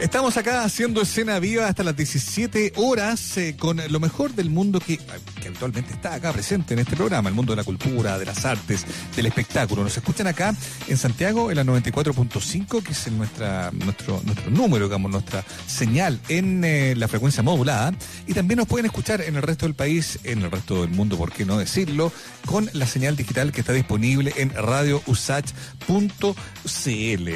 Estamos acá haciendo escena viva hasta las 17 horas eh, con lo mejor del mundo que, habitualmente está acá presente en este programa, el mundo de la cultura, de las artes, del espectáculo. Nos escuchan acá en Santiago en la 94.5, que es nuestra, nuestro, nuestro número, digamos, nuestra señal en eh, la frecuencia modulada. Y también nos pueden escuchar en el resto del país, en el resto del mundo, por qué no decirlo, con la señal digital que está disponible en radiousach.cl.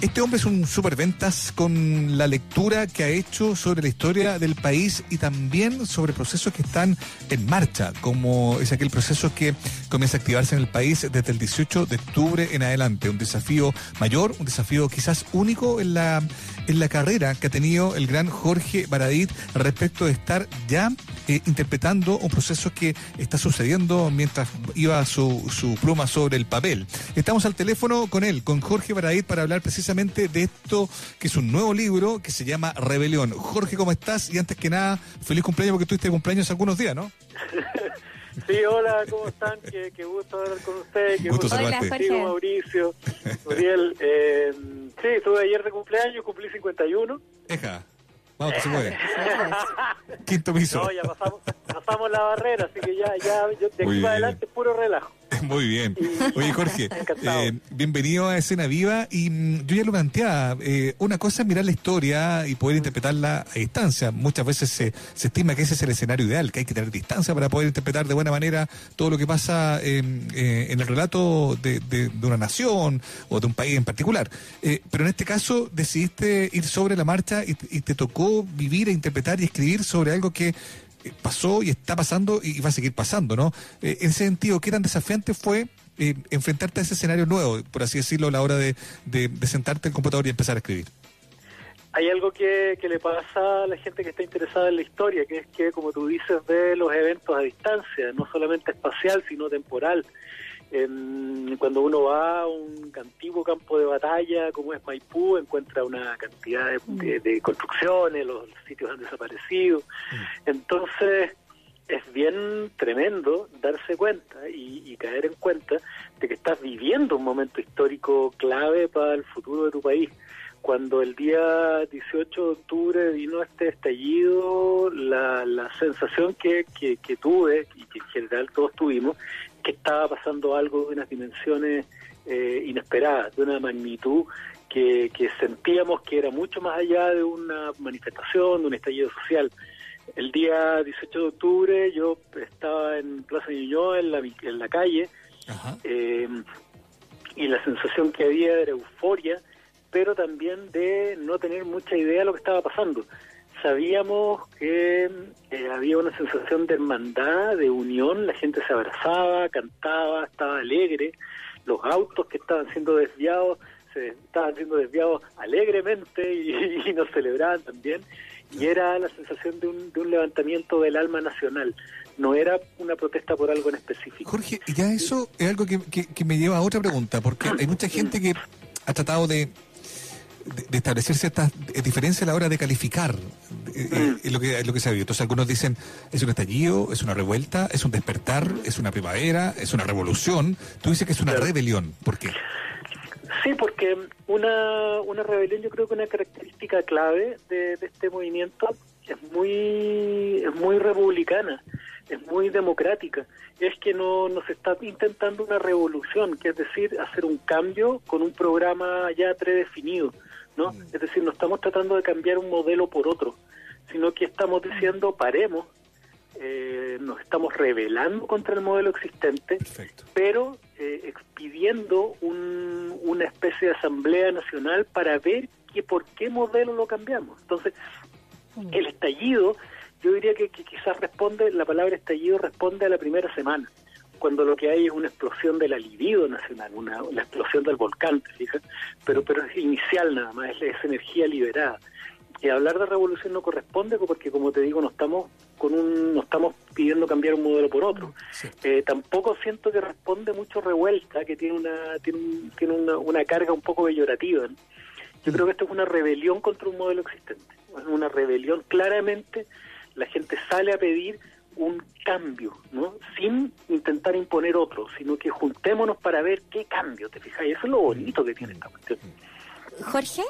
Este hombre es un superventas con la lectura que ha hecho sobre la historia del país y también sobre procesos que están en marcha, como es aquel proceso que comienza a activarse en el país desde el 18 de octubre en adelante. Un desafío mayor, un desafío quizás único en la, en la carrera que ha tenido el gran Jorge Baradit respecto de estar ya eh, interpretando un proceso que está sucediendo mientras iba su, su pluma sobre el papel. Estamos al teléfono con él, con Jorge Baradit, para hablar precisamente de esto que es un nuevo libro que se llama Rebelión. Jorge, ¿cómo estás? Y antes que nada, feliz cumpleaños porque tuviste cumpleaños hace algunos días, ¿no? Sí, hola, ¿cómo están? Qué, qué gusto hablar con ustedes. Qué gusto saludarte. Contigo, Mauricio, Uriel. Eh, sí, estuve ayer de cumpleaños, cumplí 51. Eja. Vamos, que se mueve. Quinto piso. No, ya pasamos, pasamos la barrera, así que ya, ya, yo de aquí para adelante puro relajo. Muy bien. Oye, Jorge, eh, bienvenido a Escena Viva. Y mm, yo ya lo planteaba, eh, una cosa es mirar la historia y poder interpretarla a distancia. Muchas veces se, se, estima que ese es el escenario ideal, que hay que tener distancia para poder interpretar de buena manera todo lo que pasa eh, en el relato de, de, de, una nación o de un país en particular. pero en este caso decidiste ir sobre la marcha y, y te tocó vivir e interpretar y escribir sobre algo que pasó y está pasando y va a seguir pasando, ¿no? Eh, en ese sentido, ¿qué tan desafiante fue eh, enfrentarte a ese escenario nuevo, por así decirlo, a la hora de, de, sentarte en el computador y empezar a escribir? Hay algo que, que, le pasa a la gente que está interesada en la historia, que es que, como tú dices, ve los eventos a distancia, no solamente espacial, sino temporal cuando uno va a un antiguo campo de batalla como es Maipú, encuentra una cantidad de, mm. construcciones, los, sitios han desaparecido. Mm. Entonces, es bien tremendo darse cuenta y, y, caer en cuenta de que estás viviendo un momento histórico clave para el futuro de tu país. Cuando el día 18 de octubre vino este estallido, la, la sensación que, que, que tuve y que en general todos tuvimos que estaba pasando algo de unas dimensiones eh, inesperadas, de una magnitud que, que, sentíamos que era mucho más allá de una manifestación, de un estallido social. El día 18 de octubre yo estaba en Plaza Ñuñoa, en la, en la calle, eh, y la sensación que había era euforia, pero también de no tener mucha idea de lo que estaba pasando sabíamos que eh, había una sensación de hermandad, de unión, la gente se abrazaba, cantaba, estaba alegre, los autos que estaban siendo desviados se estaban siendo desviados alegremente y, nos celebraban también, y era la sensación de un, de un levantamiento del alma nacional, no era una protesta por algo en específico. Jorge, ya eso es algo que, que me lleva a otra pregunta, porque hay mucha gente que ha tratado de de, establecer ciertas diferencias a la hora de calificar eh, eh, lo, que, lo que se ha visto. Entonces algunos dicen es un estallido, es una revuelta, es un despertar, es una primavera, es una revolución. Tú dices que es una rebelión. ¿Por qué? Sí, porque una, una rebelión yo creo que una característica clave de, este movimiento es muy, es muy republicana, es muy democrática. Es que no nos está intentando una revolución, que es decir, hacer un cambio con un programa ya predefinido. ¿no? Mm. Es decir, no estamos tratando de cambiar un modelo por otro, sino que estamos diciendo paremos, eh, nos estamos rebelando contra el modelo existente, pero eh, expidiendo un, una especie de asamblea nacional para ver que por qué modelo lo cambiamos. Entonces, mm. el estallido, yo diría que, que quizás responde, la palabra estallido responde a la primera semana cuando lo que hay es una explosión del alivido nacional, una, explosión del volcán, fijas, pero, pero es inicial nada más, es, energía liberada. Y hablar de revolución no corresponde porque, como te digo, no estamos con un, no estamos pidiendo cambiar un modelo por otro. Eh, tampoco siento que responde mucho revuelta, que tiene una, tiene, tiene una, una carga un poco peyorativa. Yo creo que esto es una rebelión contra un modelo existente. Una rebelión claramente. La gente sale a pedir un cambio, ¿no? Sin intentar imponer otro, sino que juntémonos para ver qué cambio, ¿te fijas? Eso es lo bonito que tiene esta cuestión. Jorge.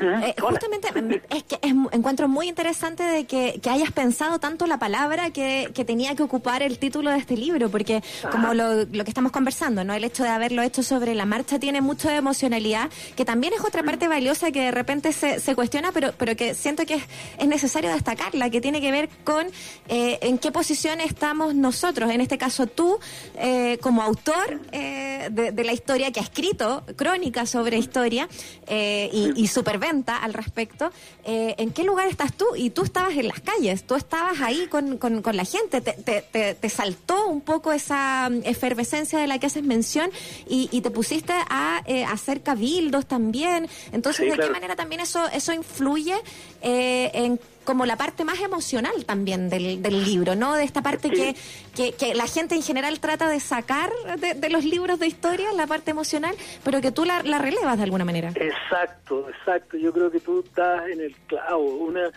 Eh, justamente mm, es que encuentro muy interesante de que, hayas pensado tanto la palabra que, tenía que ocupar el título de este libro, porque como lo, que estamos conversando, ¿no? El hecho de haberlo hecho sobre la marcha tiene mucha emocionalidad, que también es otra parte valiosa que de repente se, se cuestiona, pero, pero que siento que es, necesario destacarla, que tiene que ver con eh, en qué posición estamos nosotros, en este caso tú, eh, como autor de, de, la historia que ha escrito, crónica sobre historia y, y al respecto. Eh, ¿En qué lugar estás tú? Y tú estabas en las calles, tú estabas ahí con, con, la gente, te, te, saltó un poco esa mm, efervescencia de la que haces mención y, te pusiste a eh, hacer cabildos también. Entonces, ¿de qué manera también eso, eso influye eh, en como la parte más emocional también del, del libro, ¿no? De esta parte que, que, la gente en general trata de sacar de, los libros de historia, la parte emocional, pero que tú la, relevas de alguna manera. Exacto, exacto. Yo creo que tú estás en el clavo. Una,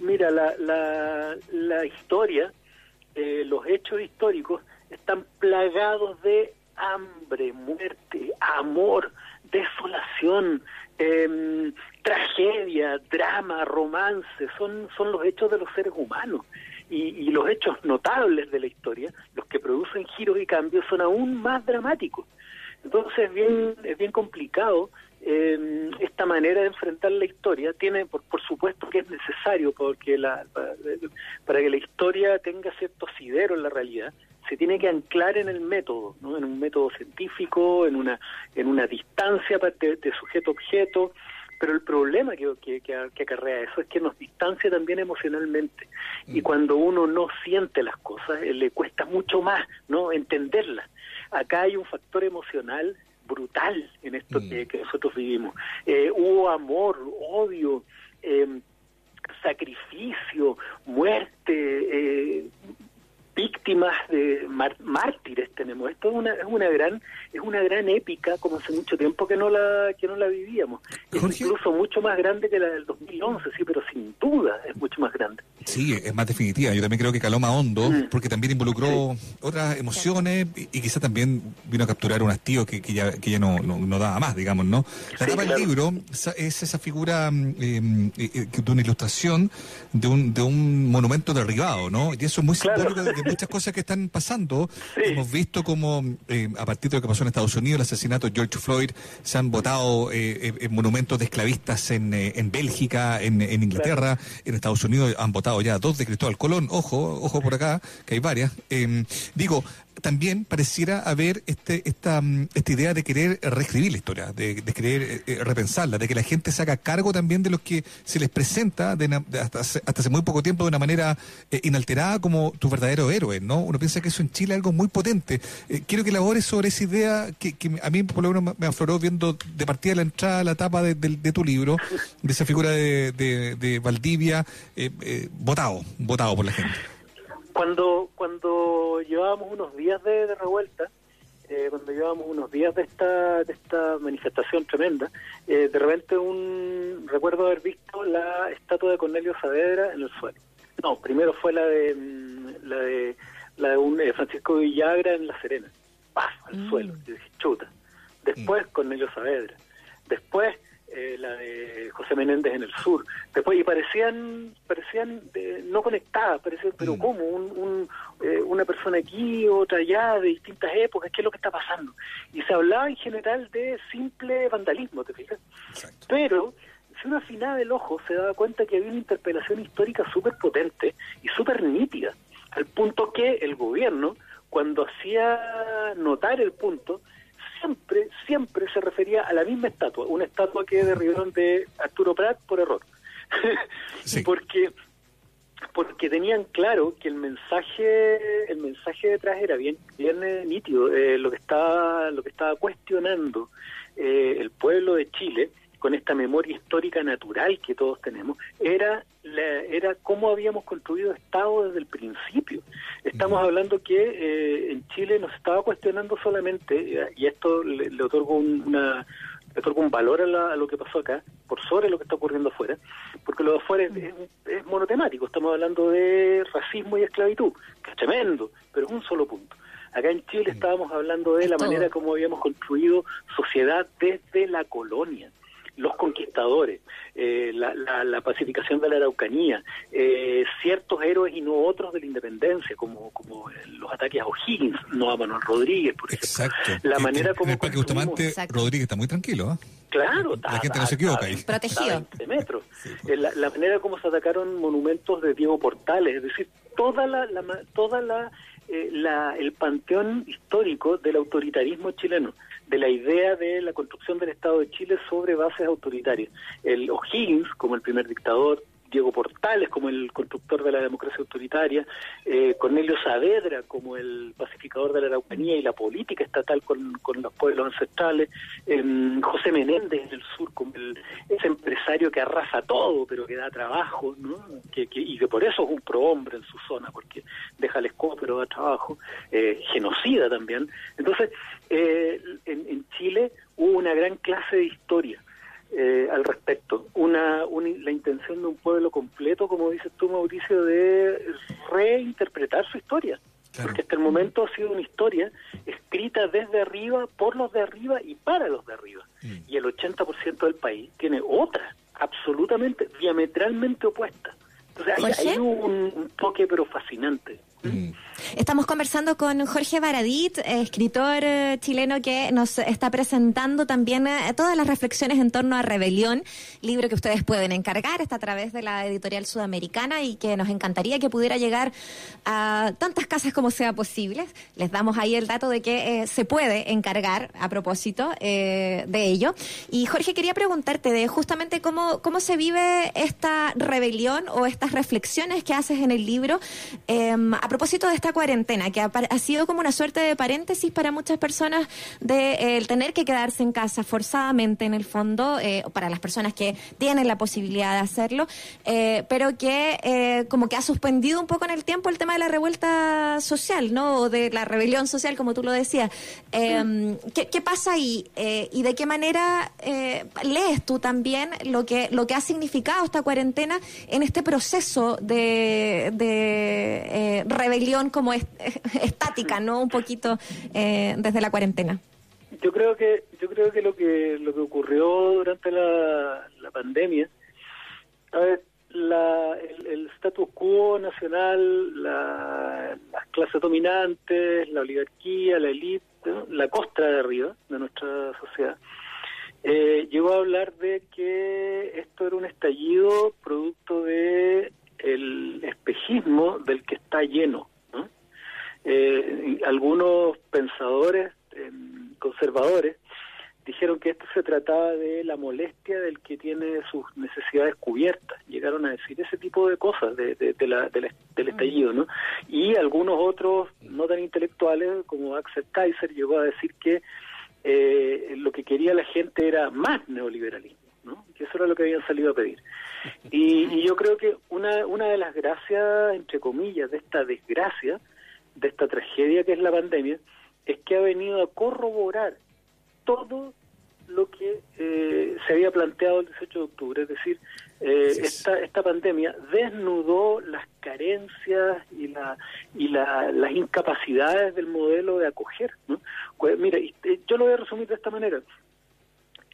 mira, la, la, la historia, eh, los hechos históricos están plagados de hambre, muerte, amor, desolación, eh, tragedia, drama, romance, son, son los hechos de los seres humanos. Y, los hechos notables de la historia, los que producen giros y cambios, son aún más dramáticos. Entonces es bien, es bien complicado eh, esta manera de enfrentar la historia. Tiene, por, por supuesto que es necesario, porque la, para, que la historia tenga cierto asidero en la realidad, se tiene que anclar en el método, ¿no? en un método científico, en una, en una distancia de, de sujeto-objeto, pero el problema que, que, que, acarrea eso es que nos distancia también emocionalmente. Y mm. cuando uno no siente las cosas, eh, le cuesta mucho más no entenderlas. Acá hay un factor emocional brutal en esto mm. que, nosotros vivimos. Eh, hubo amor, odio, eh, sacrificio, muerte, eh, víctimas de mártires tenemos. Esto es una es una gran es una gran épica como hace mucho tiempo que no la que no la vivíamos. Es incluso mucho más grande que la del 2011 sí pero sin duda es mucho más grande. Sí es más definitiva. Yo también creo que caló más hondo mm. porque también involucró otras emociones y, quizá también vino a capturar un hastío que, que ya que ya no, no, daba más digamos no la sí, del libro es esa figura mm, eh, eh, de una ilustración de un de un monumento derribado no y eso es muy simbólico de muchas cosas que están pasando. Hemos visto como eh, a partir de lo que pasó en Estados Unidos, el asesinato de George Floyd, se han votado eh, eh monumentos de esclavistas en, eh, en Bélgica, en, en Inglaterra, en Estados Unidos han votado ya dos de Cristóbal Colón. Ojo, ojo por acá, que hay varias. Em, digo, también pareciera haber este, esta, mm, esta idea de querer reescribir la historia, de, querer eh, eh, repensarla, de que la gente se haga cargo también de lo que se les presenta hasta, hace, muy poco tiempo de una manera eh, inalterada como tu verdadero héroe, ¿no? Uno piensa que eso en Chile es algo muy potente. quiero que elabores sobre esa idea que, a mí por lo menos me afloró viendo de partida la entrada, la tapa de, tu libro, de esa figura de, de Valdivia, votado, votado por la gente. Cuando, cuando llevábamos unos días de, revuelta, eh, cuando llevábamos unos días de esta, de esta manifestación tremenda, eh, de repente un recuerdo haber visto la estatua de Cornelio Saavedra en el suelo. No, primero fue la de mm, la de la de un eh, Francisco Villagra en La Serena. ¡Paf! al mm. suelo. Y dije, chuta. Después mm. Cornelio Saavedra. Después eh, la de José Menéndez en el sur. Después, y parecían parecían eh, no conectadas, parecían, pero mm. ¿cómo? Un, eh, una persona aquí, otra allá, de distintas épocas, ¿qué es lo que está pasando? Y se hablaba en general de simple vandalismo, ¿te fijas? Pero si uno afinaba el ojo, se daba cuenta que había una interpelación histórica súper potente y súper nítida, al punto que el gobierno, cuando hacía notar el punto, siempre, siempre se refería a la misma estatua, una estatua que derribaron de Arturo Prat por error. porque porque tenían claro que el mensaje el mensaje detrás era bien bien eh, nítido eh, lo que estaba lo que estaba cuestionando eh, el pueblo de Chile con esta memoria histórica natural que todos tenemos, era, era cómo habíamos construido Estado desde el principio. Estamos hablando que eh, en Chile nos estaba cuestionando solamente, y esto le, otorgo un, una le otorgo un valor a, lo que pasó acá, por sobre lo que está ocurriendo afuera, porque lo de afuera es, monotemático, estamos hablando de racismo y esclavitud, que es tremendo, pero es un solo punto. Acá en Chile estábamos hablando de la manera como habíamos construido sociedad desde la colonia los conquistadores, eh, la, pacificación de la Araucanía, eh, ciertos héroes y no otros de la independencia, como, como los ataques a O'Higgins, no a Manuel Rodríguez, por ejemplo. Exacto. La manera como. En el Parque Bustamante, Rodríguez está muy tranquilo, ¿eh? Claro, la gente no se equivoca ahí. Protegido. metros. Pues. la, la, manera como se atacaron monumentos de Diego Portales, es decir, toda la, la toda la, la el panteón histórico del autoritarismo chileno de la idea de la construcción del Estado de Chile sobre bases autoritarias. El O'Higgins, como el primer dictador, Diego Portales como el constructor de la democracia autoritaria, eh, Cornelio Saavedra como el pacificador de la Araucanía y la política estatal con, los pueblos ancestrales, em, José Menéndez en el sur como el, ese empresario que arrasa todo pero que da trabajo, ¿no? que, y que por eso es un prohombre en su zona, porque deja el escopo pero da trabajo, eh, genocida también. Entonces, eh, en, en Chile hubo una gran clase de historia eh, al respecto. Una, la intención de un pueblo completo, como dices tú, Mauricio, de reinterpretar su historia. Porque hasta el momento ha sido una historia escrita desde arriba, por los de arriba y para los de arriba. Mm. Y el 80% del país tiene otra, absolutamente, diametralmente opuesta. Entonces hay, un, toque pero fascinante. Mm. Estamos conversando con Jorge Baradit, escritor eh, chileno que nos está presentando también eh, todas las reflexiones en torno a Rebelión, libro que ustedes pueden encargar, está a través de la editorial sudamericana y que nos encantaría que pudiera llegar a tantas casas como sea posible. Les damos ahí el dato de que eh, se puede encargar a propósito de ello. Y Jorge, quería preguntarte de justamente cómo, cómo se vive esta rebelión o estas reflexiones que haces en el libro a propósito de esta cuarentena, que ha, sido como una suerte de paréntesis para muchas personas de el tener que quedarse en casa forzadamente en el fondo, eh, para las personas que tienen la posibilidad de hacerlo, eh, pero que eh, como que ha suspendido un poco en el tiempo el tema de la revuelta social, ¿no? O de la rebelión social, como tú lo decías. Em, ¿qué, ¿qué, pasa ahí? ¿Y de qué manera lees tú también lo que, lo que ha significado esta cuarentena en este proceso de, de rebelión como estática, ¿no? Un poquito eh, desde la cuarentena. Yo creo que yo creo que lo que lo que ocurrió durante la, pandemia, la, el, status quo nacional, la, las clases dominantes, la oligarquía, la élite, la costra de arriba de nuestra sociedad, eh, llegó a hablar de que esto era un estallido producto de el espejismo del que está lleno. Eh, algunos pensadores em, conservadores dijeron que esto se trataba de la molestia del que tiene sus necesidades cubiertas. Llegaron a decir ese tipo de cosas de, la, del mm. estallido, ¿no? Y algunos otros no tan intelectuales, como Axel Kaiser, llegó a decir que eh, lo que quería la gente era más neoliberalismo. ¿no? que eso era lo que habían salido a pedir. Y, y yo creo que una, una de las gracias, entre comillas, de esta desgracia, de esta tragedia que es la pandemia es que ha venido a corroborar todo lo que eh, se había planteado el 18 de octubre, es decir, eh, esta, esta pandemia desnudó las carencias y, la, y la, las incapacidades del modelo de acoger. ¿no? Pues, mira, eh, yo lo voy a resumir de esta manera.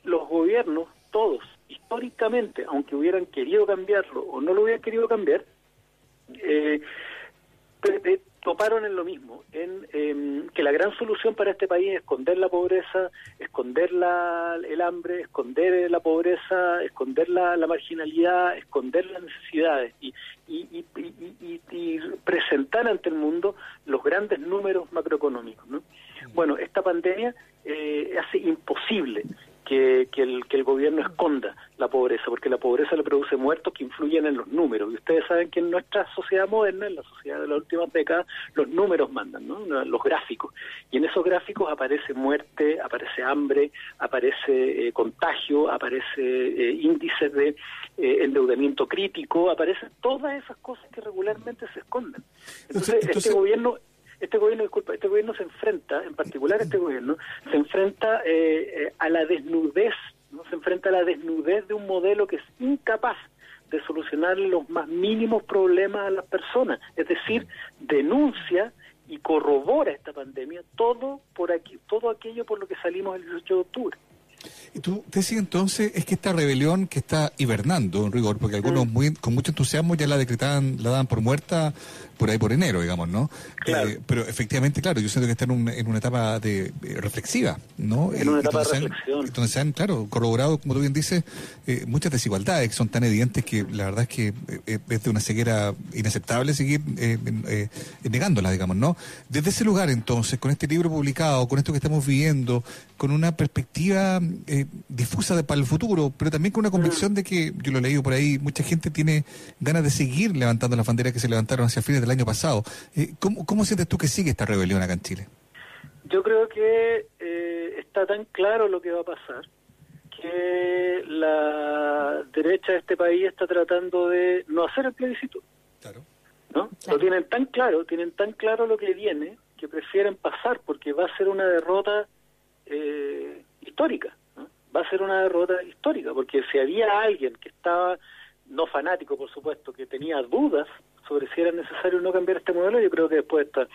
Los gobiernos, todos, históricamente, aunque hubieran querido cambiarlo o no lo hubieran querido cambiar, eh, toparon en lo mismo, en em, que la gran solución para este país es esconder la pobreza, esconder la, el hambre, esconder la pobreza, esconder la, marginalidad, esconder las necesidades y, y, presentar ante el mundo los grandes números macroeconómicos. ¿no? Bueno, esta pandemia eh, hace imposible que, que, el, que el gobierno esconda la pobreza, porque la pobreza le produce muertos que influyen en los números. Y ustedes saben que en nuestra sociedad moderna, en la sociedad de las últimas décadas, los números mandan, ¿no? los gráficos. Y en esos gráficos aparece muerte, aparece hambre, aparece eh, contagio, aparece eh, índices de eh, endeudamiento crítico, aparecen todas esas cosas que regularmente se esconden. entonces... este gobierno este gobierno, disculpa, este gobierno se enfrenta, en particular este gobierno, se enfrenta eh, eh, a la desnudez, ¿no? se enfrenta a la desnudez de un modelo que es incapaz de solucionar los más mínimos problemas a las personas, es decir, denuncia y corrobora esta pandemia todo por aquí, todo aquello por lo que salimos el 18 de octubre. Y tú te decís entonces, es que esta rebelión que está hibernando en rigor, porque algunos muy, con mucho entusiasmo ya la decretaban, la daban por muerta por ahí por enero, digamos, ¿no? Eh, pero efectivamente, claro, yo siento que está en, en una etapa de, reflexiva, ¿no? En una etapa de reflexión. entonces se han, claro, corroborado, como tú bien dices, eh, muchas desigualdades que son tan evidentes que la verdad es que eh, es de una ceguera inaceptable seguir negándolas, digamos, ¿no? Desde ese lugar, entonces, con este libro publicado, con esto que estamos viviendo, con una perspectiva difusa de, para el futuro, pero también con una convicción mm. de que, yo lo he leído por ahí, mucha gente tiene ganas de seguir levantando las banderas que se levantaron hacia fines del año pasado. Eh, ¿cómo, ¿Cómo sientes tú que sigue esta rebelión acá en Chile? Yo creo que eh, está tan claro lo que va a pasar que la derecha de este país está tratando de no hacer el plebiscito. Claro. ¿No? Lo tienen tan claro, tienen tan claro lo que viene que prefieren pasar porque va a ser una derrota eh, histórica. Va a ser una derrota histórica porque si había alguien que estaba no fanático, por supuesto, que tenía dudas sobre si era necesario o no cambiar este modelo, yo creo que después de esta,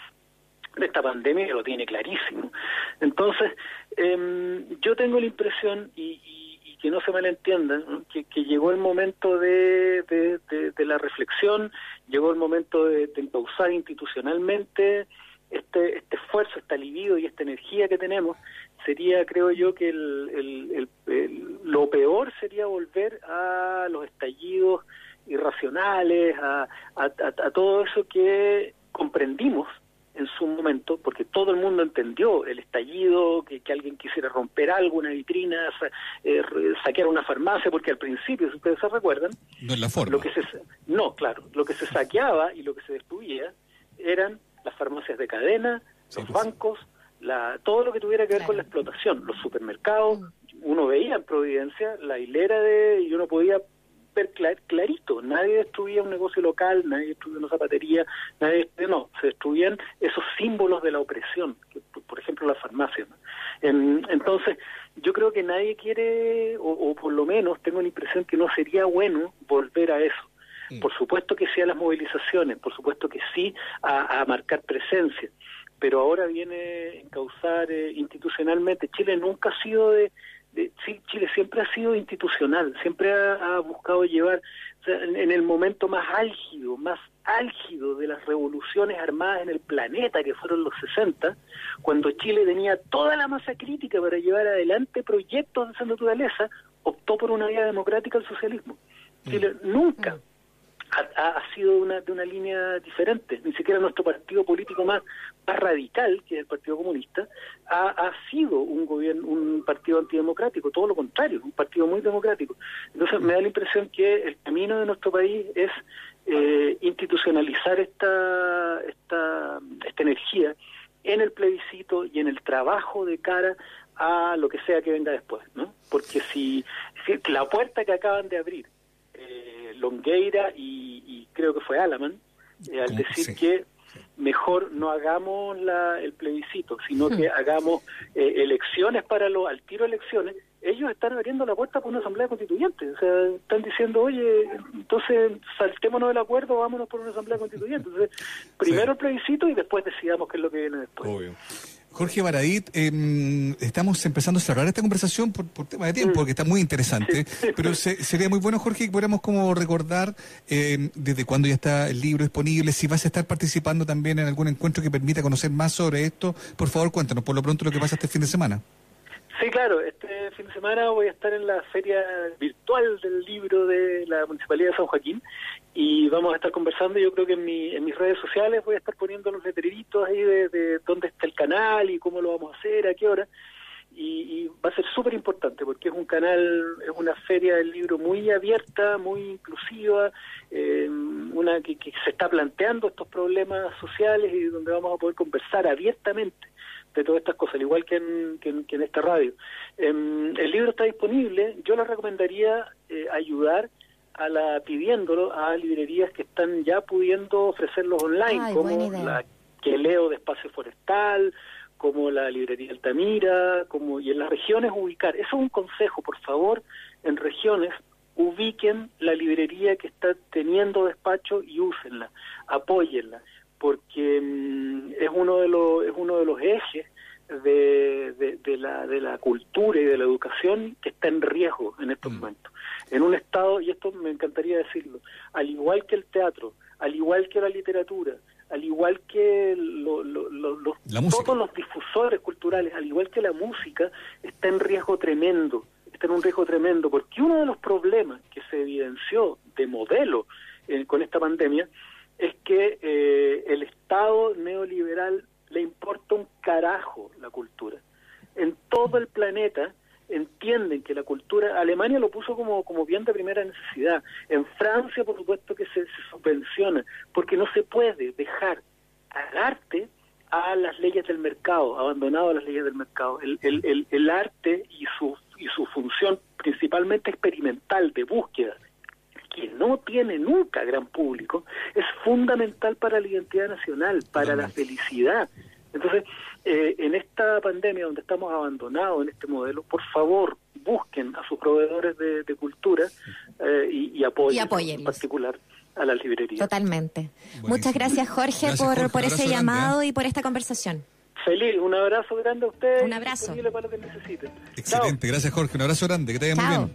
de esta pandemia lo tiene clarísimo. Entonces, eh, yo tengo la impresión, y, y, que no se malentienda, que, que, llegó el momento de, de, la reflexión, llegó el momento de, de pausar institucionalmente este, este esfuerzo, esta libido y esta energía que tenemos, sería, creo yo, que el, el, lo peor sería volver a los estallidos irracionales, a, a, todo eso que comprendimos en su momento, porque todo el mundo entendió el estallido, que, que alguien quisiera romper algo, una vitrina, eh, saquear una farmacia, porque al principio, si ustedes se recuerdan, no la forma. Lo que se, no, claro, lo que se saqueaba y lo que se destruía eran las farmacias de cadena, los pues. bancos, la, todo lo que tuviera que ver con la explotación, los supermercados, mm. uno veía en Providencia la hilera de, y uno podía ver clarito, nadie destruía un negocio local, nadie destruía una zapatería, nadie, no, se destruían esos símbolos de la opresión, por ejemplo la farmacia. entonces, yo creo que nadie quiere, o, por lo menos tengo la impresión que no sería bueno volver a eso. Mm. Por supuesto que sí a las movilizaciones, por supuesto que sí a, marcar presencia, pero ahora viene a causar eh, institucionalmente. Chile nunca ha sido de, sí, Chile siempre ha sido institucional, siempre ha, buscado llevar, en, el momento más álgido, más álgido de las revoluciones armadas en el planeta, que fueron los 60, cuando Chile tenía toda la masa crítica para llevar adelante proyectos de esa naturaleza, optó por una vía democrática al socialismo. Chile mm. nunca mm ha, sido una, de una línea diferente. Ni siquiera nuestro partido político más, más radical, que es el Partido Comunista, ha, ha sido un gobierno, un partido antidemocrático, todo lo contrario, un partido muy democrático. Entonces me da la impresión que el camino de nuestro país es eh, institucionalizar esta, esta, esta energía en el plebiscito y en el trabajo de cara a lo que sea que venga después, ¿no? Porque si la puerta que acaban de abrir eh, Longueira y, creo que fue Alaman, eh, al decir que mejor no hagamos la, el plebiscito, sino que hagamos eh, elecciones para los, al tiro elecciones, ellos están abriendo la puerta por una asamblea constituyente. O sea, están diciendo, oye, entonces saltémonos del acuerdo, vámonos por una asamblea constituyente. Entonces, primero el plebiscito y después decidamos qué es lo que viene después. Obvio. Jorge Baradit, em, estamos empezando a cerrar esta conversación por, tema de tiempo, porque está muy interesante, pero sería muy bueno, Jorge, que pudiéramos como recordar em, desde cuándo ya está el libro disponible, si vas a estar participando también en algún encuentro que permita conocer más sobre esto, por favor cuéntanos por lo pronto lo que pasa este fin de semana. Sí, claro, este fin de semana voy a estar en la feria virtual del libro de la Municipalidad de San Joaquín y vamos a estar conversando, yo creo que en, mi, en mis redes sociales voy a estar poniendo los letreritos ahí de, dónde está el canal y cómo lo vamos a hacer, a qué hora. Y, va a ser súper importante porque es un canal, es una feria del libro muy abierta, muy inclusiva, eh, una que, se está planteando estos problemas sociales y donde vamos a poder conversar abiertamente de todas estas cosas, al igual que en, que esta radio. Em, el libro está disponible, yo le recomendaría eh, ayudar a la pidiéndolo a librerías que están ya pudiendo ofrecerlos online, como la que leo de Espacio Forestal, como la librería Altamira, como y en las regiones ubicar. Eso es un consejo, por favor, en regiones ubiquen la librería que está teniendo despacho y úsenla, apóyenla, porque mm, es uno de los es uno de los ejes de, de, la, de la cultura y de la educación que está en riesgo en estos Mm. momentos. En un estado, y esto me encantaría decirlo, al igual que el teatro, al igual que la literatura, al igual que lo- lo- lo- los- La música. todos los difusores culturales, al igual que la música, está en riesgo tremendo, está en un riesgo tremendo, porque uno de los problemas que se evidenció de modelo eh, con esta pandemia es que eh, el Estado neoliberal le importa un carajo la cultura. En todo el planeta entienden que la cultura, Alemania lo puso como, como bien de primera necesidad, en Francia por supuesto que se, se subvenciona, porque no se puede dejar al arte a las leyes del mercado, abandonado a las leyes del mercado. El, el, el, el arte y su, y su función principalmente experimental de búsqueda, que no tiene nunca gran público, es fundamental para la identidad nacional, para la felicidad. Entonces, eh, en esta pandemia donde estamos abandonados en este modelo, por favor, busquen a sus proveedores de, de cultura eh, y, y apoyen Y en particular a las librerías. Totalmente. Buenísimo. Muchas gracias, Jorge, Gracias, por, Jorge. por Un ese grande, llamado ¿eh? y por esta conversación. Feliz, un abrazo grande a ustedes. Un abrazo. para lo que necesiten. Chao. Excelente, gracias Jorge, un abrazo grande, que te vaya muy bien.